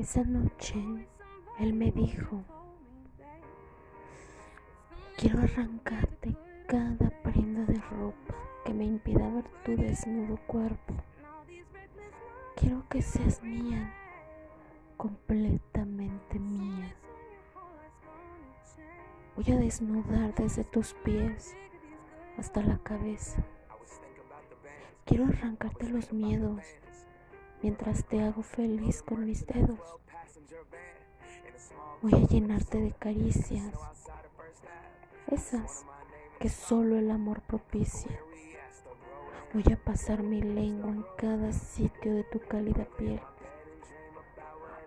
Esa noche él me dijo, quiero arrancarte cada prenda de ropa que me impida ver tu desnudo cuerpo. Quiero que seas mía, completamente mía. Voy a desnudar desde tus pies hasta la cabeza. Quiero arrancarte los miedos mientras te hago feliz con mis dedos. Voy a llenarte de caricias, esas que solo el amor propicia. Voy a pasar mi lengua en cada sitio de tu cálida piel.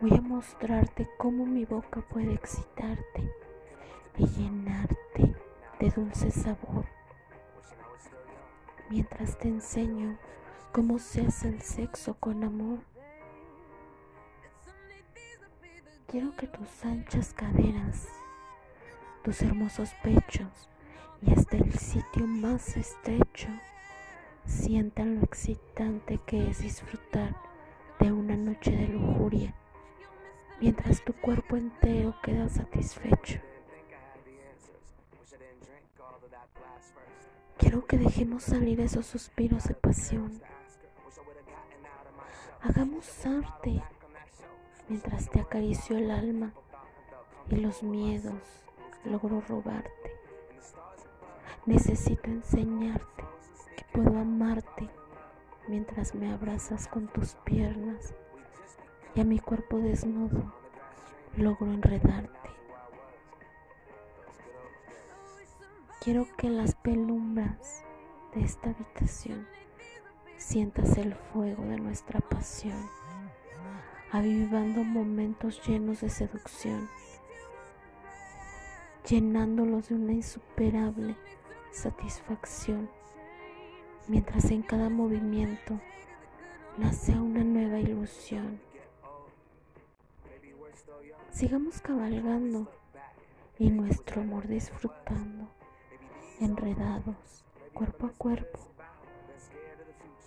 Voy a mostrarte cómo mi boca puede excitarte y llenarte de dulce sabor. Mientras te enseño cómo se hace el sexo con amor. Quiero que tus anchas caderas, tus hermosos pechos y hasta el sitio más estrecho sientan lo excitante que es disfrutar de una noche de lujuria, mientras tu cuerpo entero queda satisfecho. Quiero que dejemos salir esos suspiros de pasión. Hagamos arte mientras te acaricio el alma y los miedos logro robarte. Necesito enseñarte que puedo amarte mientras me abrazas con tus piernas y a mi cuerpo desnudo logro enredarte. Quiero que las pelumbras de esta habitación sientas el fuego de nuestra pasión, avivando momentos llenos de seducción, llenándolos de una insuperable satisfacción, mientras en cada movimiento nace una nueva ilusión. Sigamos cabalgando y nuestro amor disfrutando enredados cuerpo a cuerpo,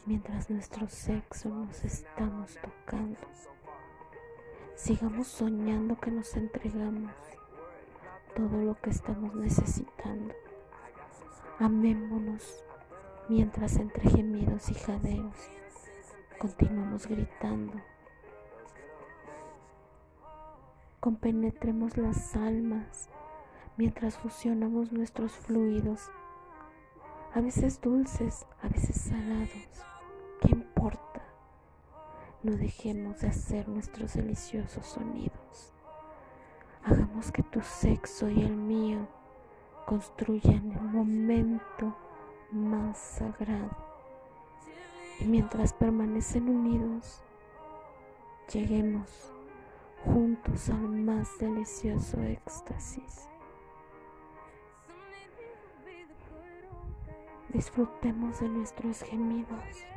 mientras nuestro sexo nos estamos tocando. Sigamos soñando que nos entregamos todo lo que estamos necesitando. Amémonos mientras entre gemidos y jadeos continuamos gritando. Compenetremos las almas mientras fusionamos nuestros fluidos, a veces dulces, a veces salados. ¿Qué importa? No dejemos de hacer nuestros deliciosos sonidos. Hagamos que tu sexo y el mío construyan el momento más sagrado. Y mientras permanecen unidos, lleguemos juntos al más delicioso éxtasis. Disfrutemos de nuestros gemidos.